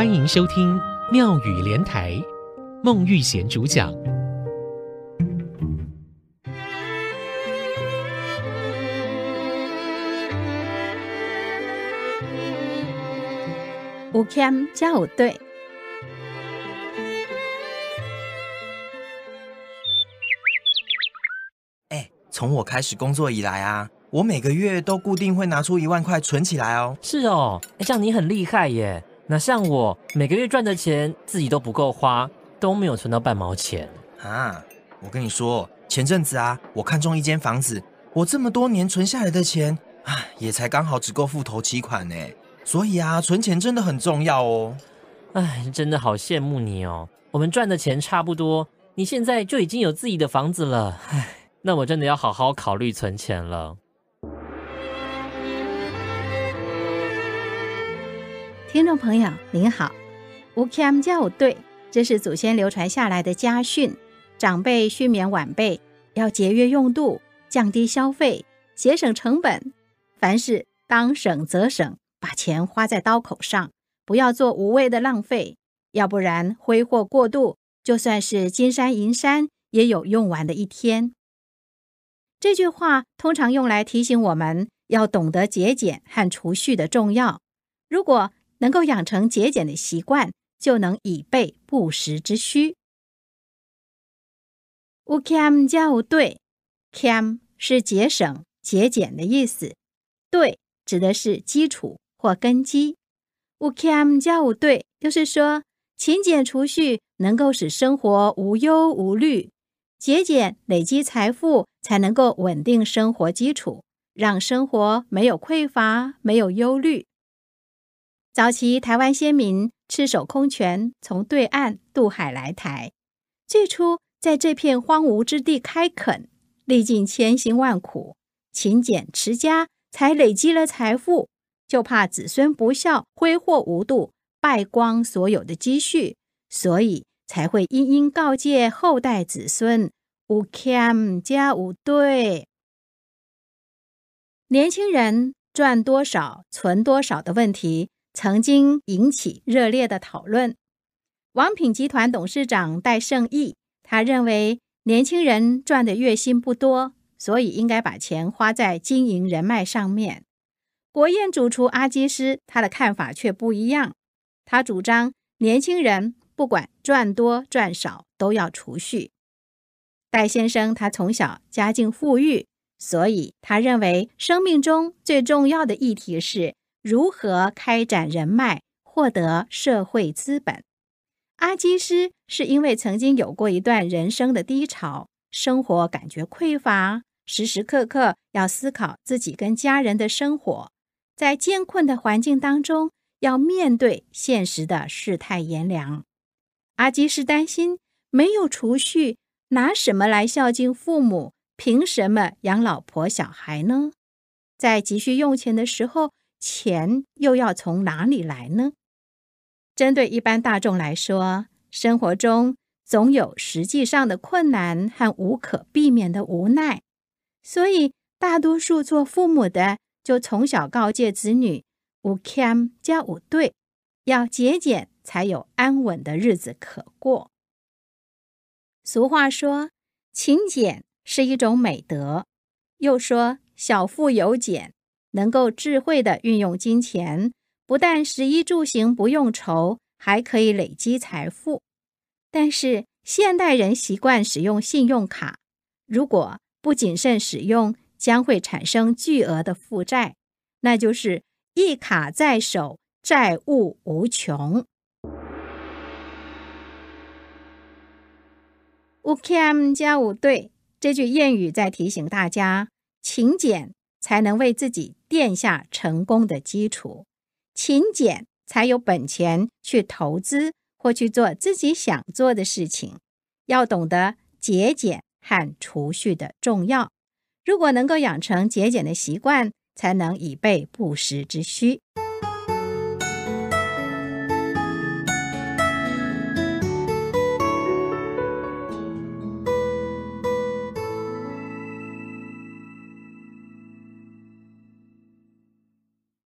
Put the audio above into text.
欢迎收听妙语莲台，孟玉贤主讲。有欠才有对。哎，从我开始工作以来啊，我每个月都固定会拿出一万块存起来哦。是哦，哎，这样你很厉害耶。那像我每个月赚的钱自己都不够花，都没有存到半毛钱啊！我跟你说，前阵子啊，我看中一间房子，我这么多年存下来的钱啊，也才刚好只够付头期款呢。所以啊，存钱真的很重要哦。哎，真的好羡慕你哦！我们赚的钱差不多，你现在就已经有自己的房子了。哎，那我真的要好好考虑存钱了。听众朋友您好，有欠才有对，这是祖先流传下来的家训，长辈训勉晚辈要节约用度，降低消费，节省成本，凡事当省则省，把钱花在刀口上，不要做无谓的浪费，要不然挥霍过度，就算是金山银山，也有用完的一天。这句话通常用来提醒我们要懂得节俭和储蓄的重要。如果能够养成节俭的习惯，就能以备不时之需。有欠才有对，欠是节省、节俭的意思，对指的是基础或根基。有欠才有对，就是说勤俭储蓄能够使生活无忧无虑，节俭累积财富才能够稳定生活基础，让生活没有匮乏、没有忧虑。早期台湾先民赤手空拳从对岸渡海来台，最初在这片荒芜之地开垦，历尽千辛万苦，勤俭持家，才累积了财富。就怕子孙不孝，挥霍无度，败光所有的积蓄，所以才会殷殷告诫后代子孙：有欠才有对。年轻人赚多少、存多少的问题。曾经引起热烈的讨论。王品集团董事长戴胜益，他认为年轻人赚的月薪不多，所以应该把钱花在经营人脉上面。国宴主厨阿基师，他的看法却不一样。他主张年轻人不管赚多赚少都要储蓄。戴先生他从小家境富裕，所以他认为生命中最重要的议题是。如何开展人脉，获得社会资本？阿基师是因为曾经有过一段人生的低潮，生活感觉匮乏，时时刻刻要思考自己跟家人的生活，在艰困的环境当中，要面对现实的世态炎凉。阿基师担心没有储蓄，拿什么来孝敬父母？凭什么养老婆小孩呢？在急需用钱的时候，钱又要从哪里来呢？针对一般大众来说，生活中总有实际上的困难和无可避免的无奈，所以大多数做父母的就从小告诫子女：有欠才有对，要节俭才有安稳的日子可过。俗话说，勤俭是一种美德，又说小富有俭。能够智慧地运用金钱，不但食衣住行不用愁，还可以累积财富。但是现代人习惯使用信用卡，如果不谨慎使用，将会产生巨额的负债，那就是一卡在手，债务无穷。五 K M 加五对，这句谚语在提醒大家，勤俭才能为自己奠下成功的基础，勤俭才有本钱去投资或去做自己想做的事情。要懂得节俭和储蓄的重要。如果能够养成节俭的习惯，才能以备不时之需。